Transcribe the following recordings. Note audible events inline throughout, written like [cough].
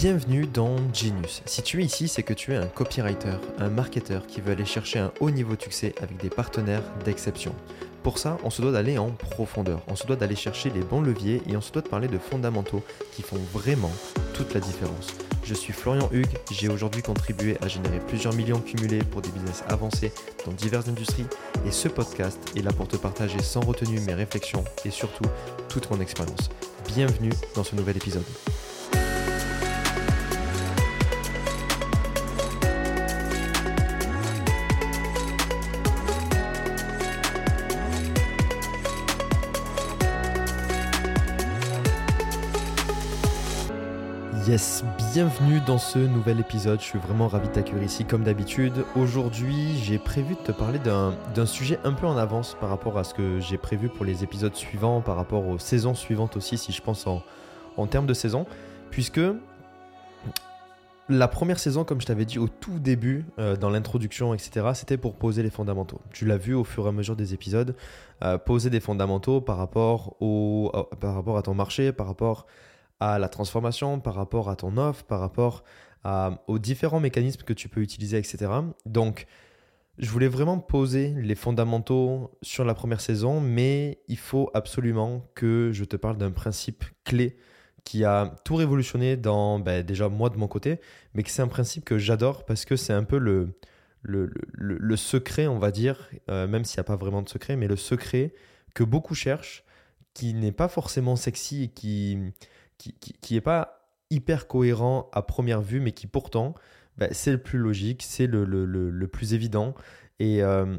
Bienvenue dans Genius. Si tu es ici, c'est que tu es un copywriter, un marketeur qui veut aller chercher un haut niveau de succès avec des partenaires d'exception. Pour ça, on se doit d'aller en profondeur, on se doit d'aller chercher les bons leviers et on se doit de parler de fondamentaux qui font vraiment toute la différence. Je suis Florian Hugues, j'ai aujourd'hui contribué à générer plusieurs millions cumulés pour des business avancés dans diverses industries et ce podcast est là pour te partager sans retenue mes réflexions et surtout toute mon expérience. Bienvenue dans ce nouvel épisode. Yes, bienvenue dans ce nouvel épisode. Je suis vraiment ravi de t'accueillir ici comme d'habitude. Aujourd'hui, j'ai prévu de te parler d'un sujet un peu en avance par rapport à ce que j'ai prévu pour les épisodes suivants, par rapport aux saisons suivantes aussi, si je pense en, termes de saison. Puisque la première saison, comme je t'avais dit au tout début, euh, dans l'introduction, etc., c'était pour poser les fondamentaux. Tu l'as vu au fur et à mesure des épisodes, euh, poser des fondamentaux par rapport, au, par rapport à ton marché, par rapport la transformation, par rapport à ton offre, par rapport aux différents mécanismes que tu peux utiliser, etc. Donc, je voulais vraiment poser les fondamentaux sur la première saison, mais il faut absolument que je te parle d'un principe clé qui a tout révolutionné dans, ben, déjà moi de mon côté, mais que c'est un principe que j'adore parce que c'est un peu le, le, le, secret, on va dire, euh, même s'il n'y a pas vraiment de secret, mais le secret que beaucoup cherchent, qui n'est pas forcément sexy et qui, qui, n'est pas hyper cohérent à première vue, mais qui pourtant, bah, c'est le plus logique, c'est le, plus évident. Et euh,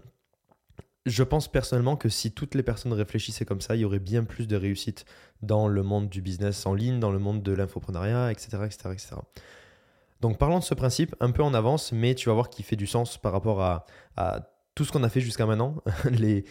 je pense personnellement que si toutes les personnes réfléchissaient comme ça, il y aurait bien plus de réussite dans le monde du business en ligne, dans le monde de l'infoprenariat, etc., etc., etc. Donc parlons de ce principe un peu en avance, mais tu vas voir qu'il fait du sens par rapport à tout ce qu'on a fait jusqu'à maintenant, [laughs] les,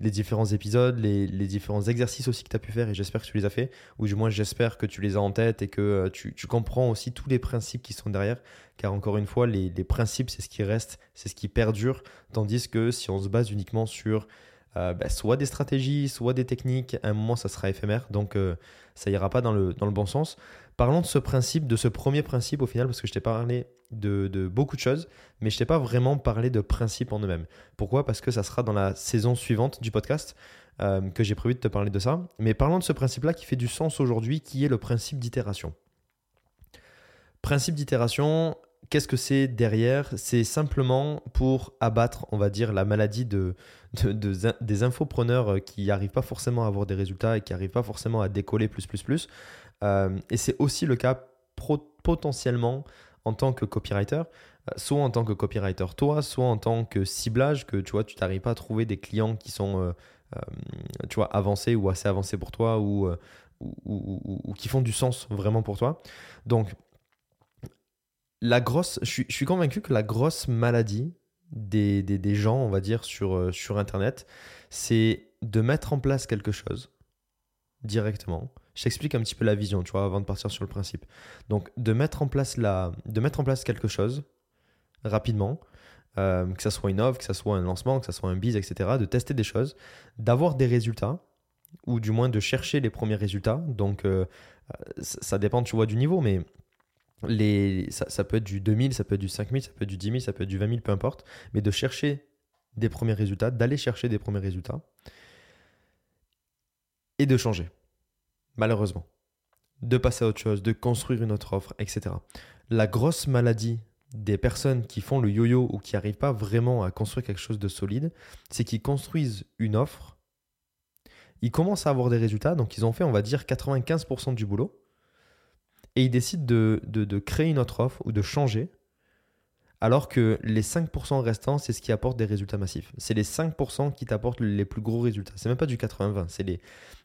différents épisodes, les, différents exercices aussi que tu as pu faire, et j'espère que tu les as fait, ou du moins j'espère que tu les as en tête et que euh, tu, comprends aussi tous les principes qui sont derrière, car encore une fois, les, principes, c'est ce qui reste, c'est ce qui perdure, tandis que si on se base uniquement sur euh, bah, soit des stratégies, soit des techniques, à un moment, ça sera éphémère, donc euh, ça ira pas dans le, dans le bon sens. Parlons de ce principe, de ce premier principe au final, parce que je t'ai parlé de, de, beaucoup de choses, mais je t'ai pas vraiment parlé de principes en eux-mêmes. Pourquoi? Parce que ça sera dans la saison suivante du podcast euh, que j'ai prévu de te parler de ça. Mais parlons de ce principe-là qui fait du sens aujourd'hui, qui est le principe d'itération. Principe d'itération, qu'est-ce que c'est derrière? C'est simplement pour abattre, on va dire, la maladie de, de, des infopreneurs qui n'arrivent pas forcément à avoir des résultats et qui n'arrivent pas forcément à décoller plus, plus, plus. Euh, et c'est aussi le cas potentiellement en tant que copywriter, euh, soit en tant que copywriter toi, soit en tant que ciblage, que tu vois, tu n'arrives pas à trouver des clients qui sont euh, tu vois, avancés ou assez avancés pour toi ou, ou, qui font du sens vraiment pour toi. Donc, la grosse, je suis, convaincu que la grosse maladie des, des, gens, on va dire, sur, sur Internet, c'est de mettre en place quelque chose directement je t'explique un petit peu la vision, tu vois, avant de partir sur le principe. Donc, de mettre en place, la, de mettre en place quelque chose rapidement, euh, que ce soit une offre, que ce soit un lancement, que ce soit un biz, etc., de tester des choses, d'avoir des résultats, ou du moins de chercher les premiers résultats. Donc, euh, ça, dépend, tu vois, du niveau, mais les, ça, ça, peut être du 2000, ça peut être du 5000, ça peut être du 10 000, ça peut être du 20 000, peu importe, mais de chercher des premiers résultats, d'aller chercher des premiers résultats et de changer malheureusement. De passer à autre chose, de construire une autre offre, etc. La grosse maladie des personnes qui font le yo-yo ou qui n'arrivent pas vraiment à construire quelque chose de solide, c'est qu'ils construisent une offre, ils commencent à avoir des résultats, donc ils ont fait, on va dire, 95% du boulot, et ils décident de, créer une autre offre ou de changer alors que les 5% restants, c'est ce qui apporte des résultats massifs. C'est les 5% qui t'apportent les plus gros résultats. C'est même pas du 80-20. C'est les...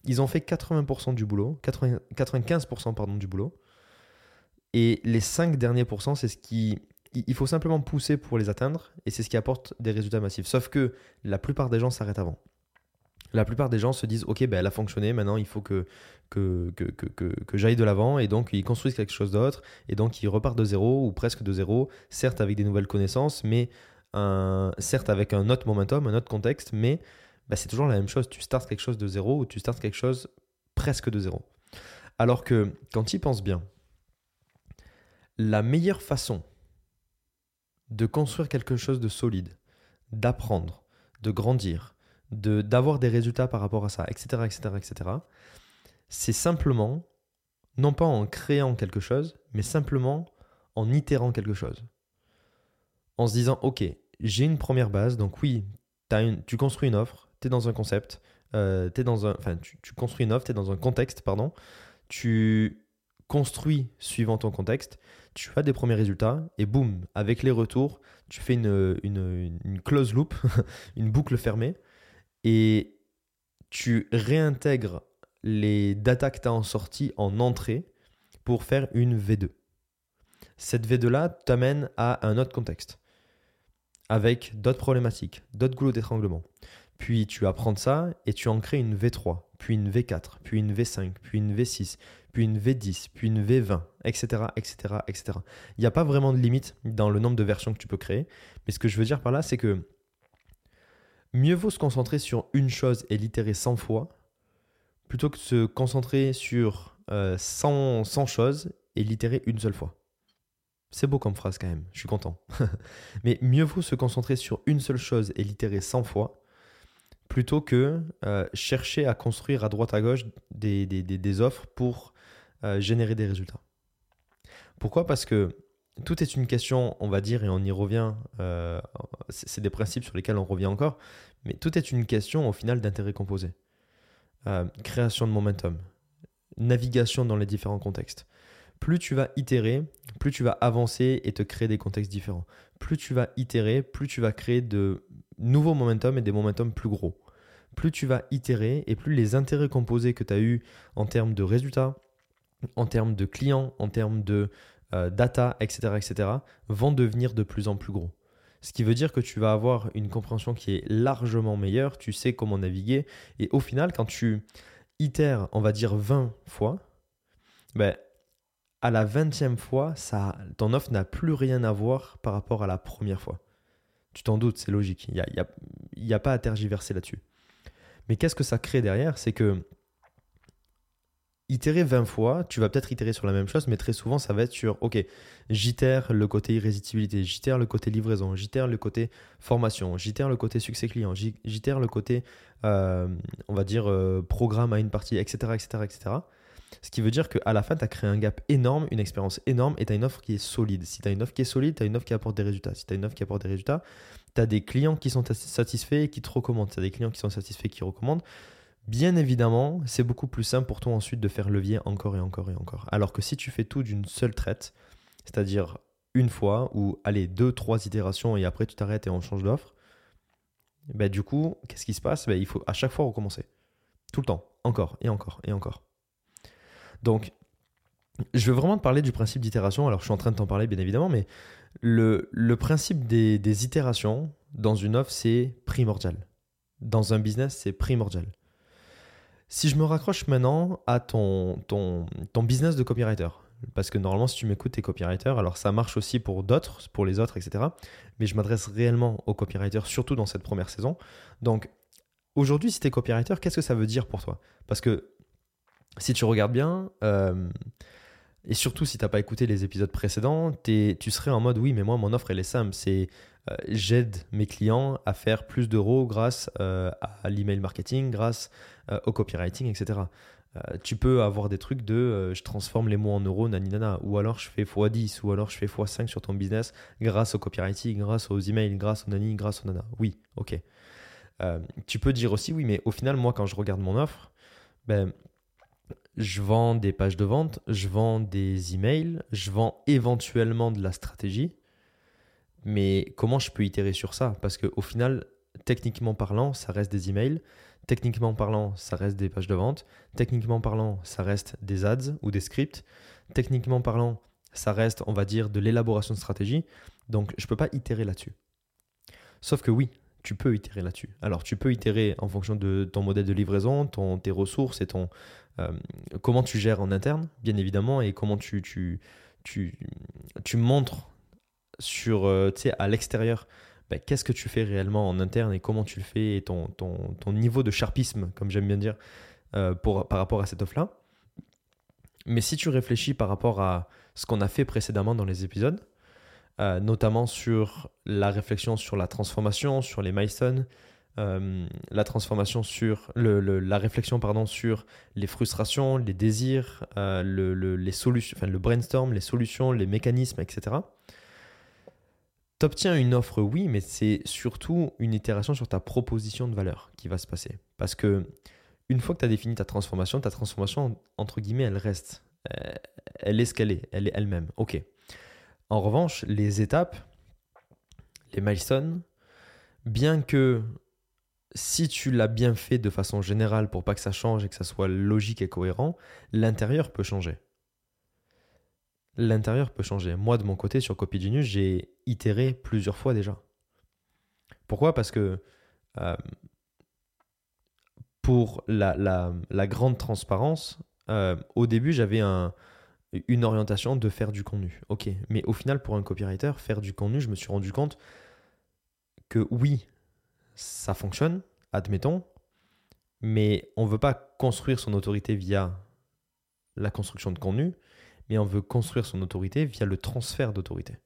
Ils ont fait 80% du boulot, 95% pardon, du boulot. Et les 5 derniers pourcents, c'est ce qui. Il faut simplement pousser pour les atteindre et c'est ce qui apporte des résultats massifs. Sauf que la plupart des gens s'arrêtent avant la plupart des gens se disent ok ben elle a fonctionné maintenant il faut que que, que, que, que j'aille de l'avant. Et donc ils construisent quelque chose d'autre. Et donc ils repartent de zéro ou presque de zéro certes avec des nouvelles connaissances mais certes avec un autre momentum un autre contexte. Mais ben, c'est toujours la même chose. Tu startes quelque chose de zéro ou tu startes quelque chose presque de zéro. Alors que quand tu y penses bien La meilleure façon de construire quelque chose de solide, d'apprendre, de grandir, de d'avoir des résultats par rapport à ça, etc., etc., etc., c'est simplement, non pas en créant quelque chose, mais simplement en itérant quelque chose. En se disant, OK, j'ai une première base, donc oui, tu construis une offre, tu es dans un concept, euh, dans un, enfin, tu, tu construis une offre, tu es dans un contexte, pardon, tu construis suivant ton contexte, tu as des premiers résultats et boum, avec les retours, tu fais une, une, une close loop, [laughs] une boucle fermée et tu réintègres les data que tu as en sortie en entrée pour faire une V2. Cette V2-là t'amène à un autre contexte avec d'autres problématiques, d'autres goulots d'étranglement. Puis tu apprends ça et tu en crées une V3, puis une V4, puis une V5, puis une V6, puis une V10, puis une V20, etc., etc., etc. Il n'y a pas vraiment de limite dans le nombre de versions que tu peux créer. Mais ce que je veux dire par là, c'est que mieux vaut se concentrer sur une chose et l'itérer 100 fois, plutôt que se concentrer sur 100, euh, 100 choses et l'itérer une seule fois. C'est beau comme phrase quand même, je suis content. [laughs] Mais mieux vaut se concentrer sur une seule chose et l'itérer 100 fois, plutôt que euh, chercher à construire à droite à gauche des, des offres pour euh, générer des résultats. Pourquoi? Parce que tout est une question, on va dire, et on y revient, euh, c'est des principes sur lesquels on revient encore, mais tout est une question au final d'intérêt composé. Euh, création de momentum, navigation dans les différents contextes. Plus tu vas itérer, plus tu vas avancer et te créer des contextes différents. Plus tu vas itérer, plus tu vas créer de nouveaux momentum et des momentum plus gros. Plus tu vas itérer et plus les intérêts composés que tu as eu en termes de résultats, en termes de clients, en termes de euh, data, etc., etc., vont devenir de plus en plus gros. Ce qui veut dire que tu vas avoir une compréhension qui est largement meilleure, tu sais comment naviguer, et au final, quand tu itères, on va dire 20 fois, ben, à la 20e fois, ça, ton offre n'a plus rien à voir par rapport à la première fois. Tu t'en doutes, c'est logique, il n'y a, y a, y a pas à tergiverser là-dessus. Mais qu'est-ce que ça crée derrière? C'est que itérer 20 fois, tu vas peut-être itérer sur la même chose, mais très souvent, ça va être sur, OK, j'itère le côté irrésistibilité, j'itère le côté livraison, j'itère le côté formation, j'itère le côté succès client, j'itère le côté, euh, on va dire, euh, programme à une partie, etc., etc., etc. Ce qui veut dire qu'à la fin, tu as créé un gap énorme, une expérience énorme et tu as une offre qui est solide. Si tu as une offre qui est solide, tu as une offre qui apporte des résultats. Si tu as une offre qui apporte des résultats, tu as des clients qui sont satisfaits et qui te recommandent. Tu as des clients qui sont satisfaits et qui recommandent. Bien évidemment, c'est beaucoup plus simple pour toi ensuite de faire levier encore et encore et encore. Alors que si tu fais tout d'une seule traite, c'est-à-dire une fois ou allez deux, trois itérations et après tu t'arrêtes et on change d'offre, bah, du coup, qu'est-ce qui se passe? Bah, Il faut à chaque fois recommencer. Tout le temps, encore et encore et encore. Donc, je veux vraiment te parler du principe d'itération. Alors, je suis en train de t'en parler, bien évidemment, mais le, principe des, des itérations dans une offre, c'est primordial. Dans un business, c'est primordial. Si je me raccroche maintenant à ton, ton, ton business de copywriter, parce que normalement, si tu m'écoutes, tu es copywriter, alors ça marche aussi pour d'autres, pour les autres, etc. Mais je m'adresse réellement aux copywriters, surtout dans cette première saison. Donc, aujourd'hui, si tu es copywriter, qu'est-ce que ça veut dire pour toi? Parce que si tu regardes bien, euh, et surtout si tu n'as pas écouté les épisodes précédents, tu serais en mode oui, mais moi, mon offre, elle est simple. C'est j'aide mes clients à faire plus d'euros grâce euh, à l'email marketing, grâce euh, au copywriting, etc. tu peux avoir des trucs de je transforme les mots en euros, naninana, ou alors je fais x10, ou alors je fais x5 sur ton business grâce au copywriting, grâce aux emails, grâce au nani, grâce au nana. Oui, ok. tu peux dire aussi, oui, mais au final, moi, quand je regarde mon offre, ben, je vends des pages de vente, je vends des emails, je vends éventuellement de la stratégie. Mais comment je peux itérer sur ça? Parce qu'au final, techniquement parlant, ça reste des emails. Techniquement parlant, ça reste des pages de vente. Techniquement parlant, ça reste des ads ou des scripts. Techniquement parlant, ça reste, on va dire, de l'élaboration de stratégie. Donc, je ne peux pas itérer là-dessus. Sauf que oui, tu peux itérer là-dessus. Alors, tu peux itérer en fonction de ton modèle de livraison, ton, tes ressources et ton, euh, comment tu gères en interne, bien évidemment, et comment tu, tu, montres sur, euh, à l'extérieur, bah, qu'est-ce que tu fais réellement en interne et comment tu le fais et ton, ton, ton niveau de sharpisme, comme j'aime bien dire, euh, pour, par rapport à cette offre-là. Mais si tu réfléchis par rapport à ce qu'on a fait précédemment dans les épisodes, euh, notamment sur la réflexion sur la transformation, sur les milestones, la transformation sur le, la réflexion pardon sur les frustrations, les désirs, euh, le, les solutions, enfin, le brainstorm, les solutions, les mécanismes, etc. T'obtiens une offre, oui, mais c'est surtout une itération sur ta proposition de valeur qui va se passer. Parce que une fois que tu as défini ta transformation, ta transformation, entre guillemets, elle reste. Euh, elle est ce qu'elle est, elle est elle-même. Ok. En revanche, les étapes, les milestones, bien que si tu l'as bien fait de façon générale pour pas que ça change et que ça soit logique et cohérent, l'intérieur peut changer. L'intérieur peut changer. Moi, de mon côté, sur Copy Genius, j'ai itéré plusieurs fois déjà. Pourquoi? Parce que euh, pour la, grande transparence, euh, au début, j'avais une orientation de faire du contenu. Ok, mais au final, pour un copywriter, faire du contenu, je me suis rendu compte que oui, ça fonctionne, admettons, mais on ne veut pas construire son autorité via la construction de contenu, mais on veut construire son autorité via le transfert d'autorité.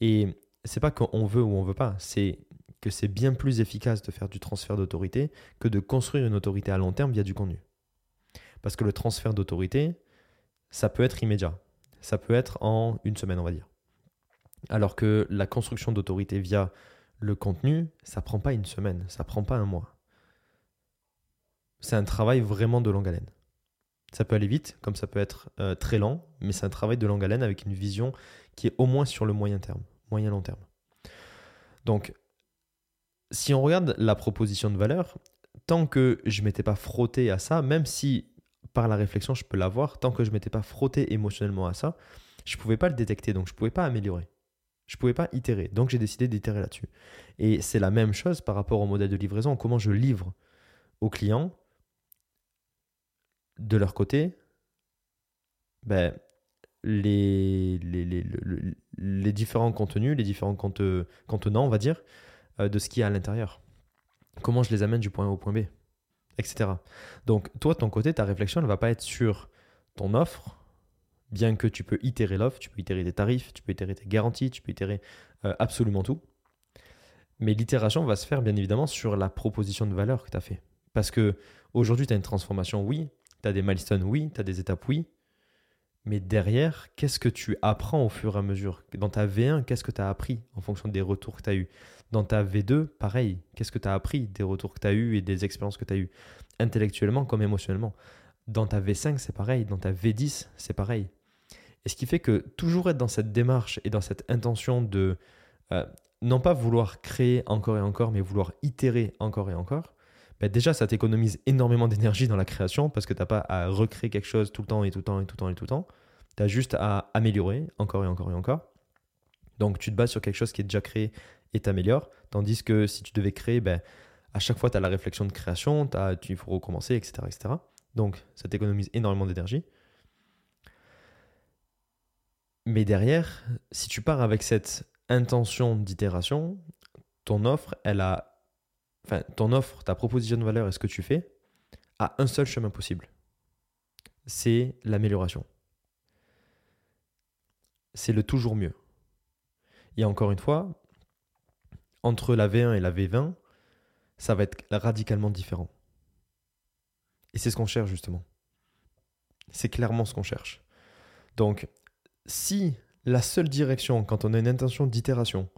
Et c'est pas qu'on veut ou on veut pas, c'est que c'est bien plus efficace de faire du transfert d'autorité que de construire une autorité à long terme via du contenu. Parce que le transfert d'autorité, ça peut être immédiat. Ça peut être en une semaine, on va dire. Alors que la construction d'autorité via le contenu, ça prend pas une semaine, ça prend pas un mois. C'est un travail vraiment de longue haleine. Ça peut aller vite, comme ça peut être euh, très lent, mais c'est un travail de longue haleine avec une vision qui est au moins sur le moyen terme, moyen long terme. Donc, si on regarde la proposition de valeur, tant que je m'étais pas frotté à ça, même si par la réflexion je peux l'avoir, tant que je m'étais pas frotté émotionnellement à ça, je pouvais pas le détecter, donc je pouvais pas améliorer. Je ne pouvais pas itérer. Donc j'ai décidé d'itérer là-dessus. Et c'est la même chose par rapport au modèle de livraison, comment je livre aux clients de leur côté ben, les, différents contenus, les différents contenants, on va dire, euh, de ce qu'il y a à l'intérieur. Comment je les amène du point A au point B, etc. Donc toi, de ton côté, ta réflexion ne va pas être sur ton offre, bien que tu peux itérer l'offre, tu peux itérer tes tarifs, tu peux itérer tes garanties, tu peux itérer euh, absolument tout. Mais l'itération va se faire bien évidemment sur la proposition de valeur que tu as fait. Parce que aujourd'hui, tu as une transformation, oui, tu as des milestones, oui, tu as des étapes, oui. Mais derrière, qu'est-ce que tu apprends au fur et à mesure? Dans ta V1, qu'est-ce que tu as appris en fonction des retours que tu as eus? Dans ta V2, pareil, qu'est-ce que tu as appris des retours que tu as eus et des expériences que tu as eues? Intellectuellement comme émotionnellement. Dans ta V5, c'est pareil. Dans ta V10, c'est pareil. Et ce qui fait que toujours être dans cette démarche et dans cette intention de euh, non pas vouloir créer encore et encore, mais vouloir itérer encore et encore, ben déjà ça t'économise énormément d'énergie dans la création parce que tu n'as pas à recréer quelque chose tout le temps et tout le temps et tout le temps et tout le temps. Tu as juste à améliorer encore et encore et encore. Donc tu te bases sur quelque chose qui est déjà créé et t'améliores. Tandis que si tu devais créer, ben, à chaque fois tu as la réflexion de création, il faut recommencer, etc., etc. Donc ça t'économise énormément d'énergie. Mais derrière, si tu pars avec cette intention d'itération, ton offre, elle a. Enfin, ton offre, ta proposition de valeur et ce que tu fais a un seul chemin possible. C'est l'amélioration. C'est le toujours mieux. Et encore une fois, entre la V1 et la V20, ça va être radicalement différent. Et c'est ce qu'on cherche justement. C'est clairement ce qu'on cherche. Donc, si la seule direction, quand on a une intention d'itération,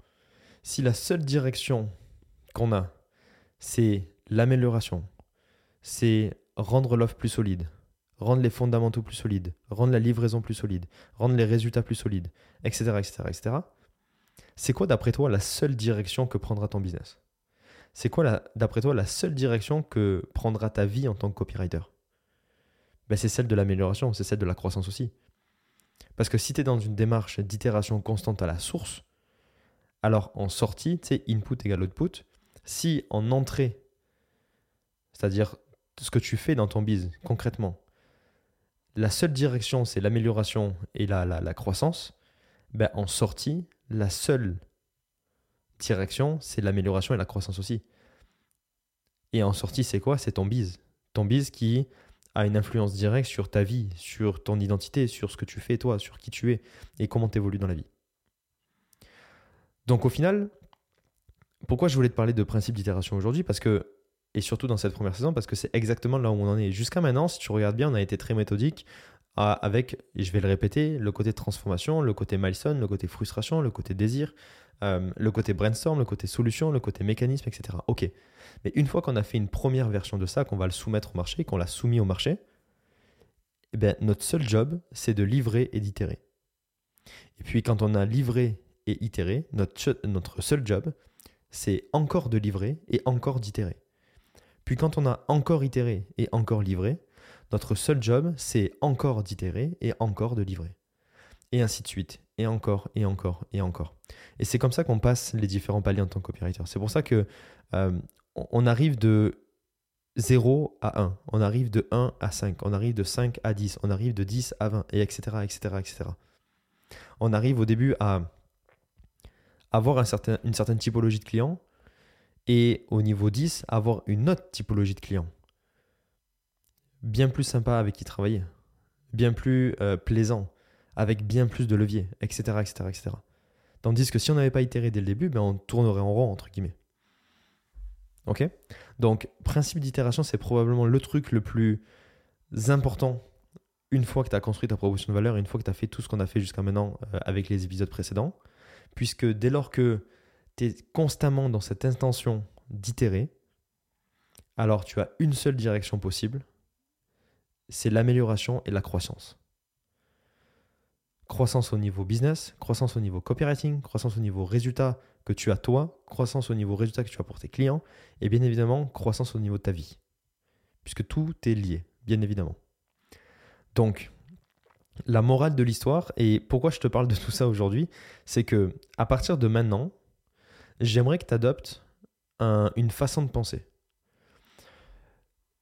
si la seule direction qu'on a, c'est l'amélioration, c'est rendre l'offre plus solide, rendre les fondamentaux plus solides, rendre la livraison plus solide, rendre les résultats plus solides, etc., etc., etc. C'est quoi, d'après toi, la seule direction que prendra ton business? C'est quoi, d'après toi, la seule direction que prendra ta vie en tant que copywriter? Ben, C'est celle de l'amélioration, c'est celle de la croissance aussi. Parce que si tu es dans une démarche d'itération constante à la source, alors en sortie, tu sais, input égale output, si en entrée, c'est-à-dire ce que tu fais dans ton biz concrètement, la seule direction c'est l'amélioration et la, la, croissance, ben en sortie, la seule direction c'est l'amélioration et la croissance aussi. Et en sortie, c'est quoi? C'est ton biz. Ton biz qui a une influence directe sur ta vie, sur ton identité, sur ce que tu fais toi, sur qui tu es et comment tu évolues dans la vie. Donc au final, pourquoi je voulais te parler de principe d'itération aujourd'hui? Parce que, et surtout dans cette première saison, parce que c'est exactement là où on en est. Jusqu'à maintenant, si tu regardes bien, on a été très méthodique avec, et je vais le répéter, le côté transformation, le côté milestone, le côté frustration, le côté désir, euh, le côté brainstorm, le côté solution, le côté mécanisme, etc. Ok. Mais une fois qu'on a fait une première version de ça, qu'on va le soumettre au marché, qu'on l'a soumis au marché, eh bien, notre seul job, c'est de livrer et d'itérer. Et puis quand on a livré et itéré, notre, notre seul job, c'est encore de livrer et encore d'itérer. Puis quand on a encore itéré et encore livré, notre seul job, c'est encore d'itérer et encore de livrer. Et ainsi de suite. Et encore, et encore, et encore. Et c'est comme ça qu'on passe les différents paliers en tant que copywriter. C'est pour ça que euh, on arrive de 0 à 1, on arrive de 1 à 5, on arrive de 5 à 10, on arrive de 10 à 20, et etc., etc., etc. On arrive au début à avoir une certaine typologie de clients et au niveau 10, avoir une autre typologie de clients. Bien plus sympa avec qui travailler, bien plus euh, plaisant, avec bien plus de leviers, etc., etc., etc. Tandis que si on n'avait pas itéré dès le début, ben on tournerait en rond, entre guillemets. Ok? Donc, principe d'itération, c'est probablement le truc le plus important une fois que tu as construit ta proposition de valeur, une fois que tu as fait tout ce qu'on a fait jusqu'à maintenant euh, avec les épisodes précédents. Puisque dès lors que tu es constamment dans cette intention d'itérer, alors tu as une seule direction possible, c'est l'amélioration et la croissance. Croissance au niveau business, croissance au niveau copywriting, croissance au niveau résultat que tu as toi, croissance au niveau résultat que tu as pour tes clients, et bien évidemment croissance au niveau de ta vie. Puisque tout est lié, bien évidemment. Donc, la morale de l'histoire, et pourquoi je te parle de tout ça aujourd'hui, c'est que à partir de maintenant, j'aimerais que tu adoptes une façon de penser.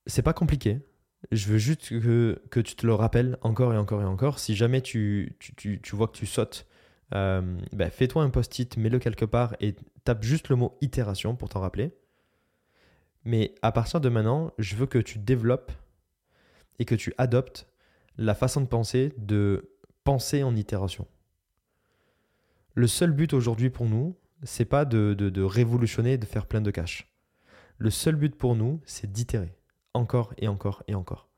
C'est pas compliqué, je veux juste que, que, tu te le rappelles encore et encore et encore. Si jamais tu, tu, tu, vois que tu sautes, euh, ben, fais-toi un post-it, mets-le quelque part et tape juste le mot itération pour t'en rappeler. Mais à partir de maintenant, je veux que tu développes et que tu adoptes la façon de penser de penser en itération. Le seul but aujourd'hui pour nous, c'est pas de, révolutionner, de faire plein de cash. Le seul but pour nous, c'est d'itérer encore et encore et encore.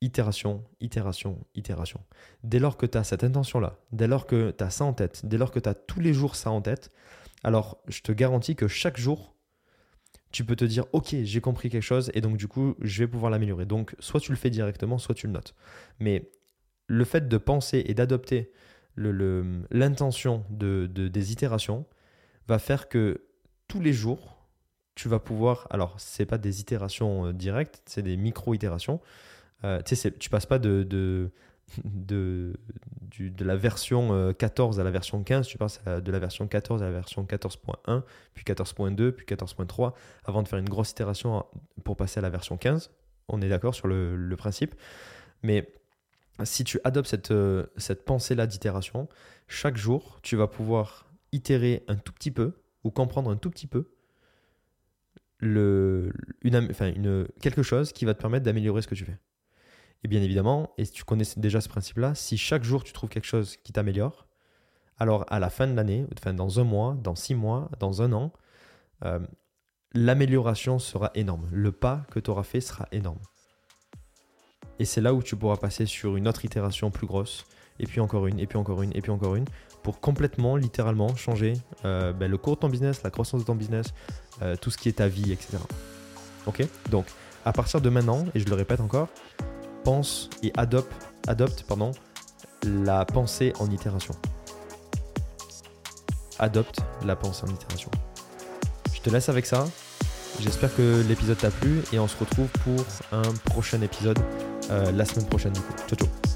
Itération, itération, itération. Dès lors que tu as cette intention-là, dès lors que tu as ça en tête, dès lors que tu as tous les jours ça en tête, alors je te garantis que chaque jour, tu peux te dire, ok, j'ai compris quelque chose et donc du coup, je vais pouvoir l'améliorer. Donc, soit tu le fais directement, soit tu le notes. Mais le fait de penser et d'adopter l'intention de, des itérations va faire que tous les jours, tu vas pouvoir. Alors, c'est pas des itérations euh, directes, c'est des micro-itérations. Euh, tu passes pas de, de, de, la version 14 euh, à la version 15, tu passes de la version 14 à la version 14.1, puis 14.2, puis 14.3, avant de faire une grosse itération pour passer à la version 15. On est d'accord sur le, le, principe. Mais si tu adoptes cette, cette pensée-là d'itération, chaque jour, tu vas pouvoir itérer un tout petit peu ou comprendre un tout petit peu le, une, enfin une, quelque chose qui va te permettre d'améliorer ce que tu fais. Et bien évidemment, et tu connais déjà ce principe-là, si chaque jour tu trouves quelque chose qui t'améliore, alors à la fin de l'année, enfin dans un mois, dans six mois, dans un an, euh, l'amélioration sera énorme. Le pas que tu auras fait sera énorme. Et c'est là où tu pourras passer sur une autre itération plus grosse, et puis encore une, et puis encore une, et puis encore une, pour complètement, littéralement changer euh, ben, le cours de ton business, la croissance de ton business, euh, tout ce qui est ta vie, etc. Ok? Donc, à partir de maintenant, et je le répète encore, et adopte, la pensée en itération. Adopte la pensée en itération. Je te laisse avec ça. J'espère que l'épisode t'a plu et on se retrouve pour un prochain épisode euh, la semaine prochaine du coup. Ciao ciao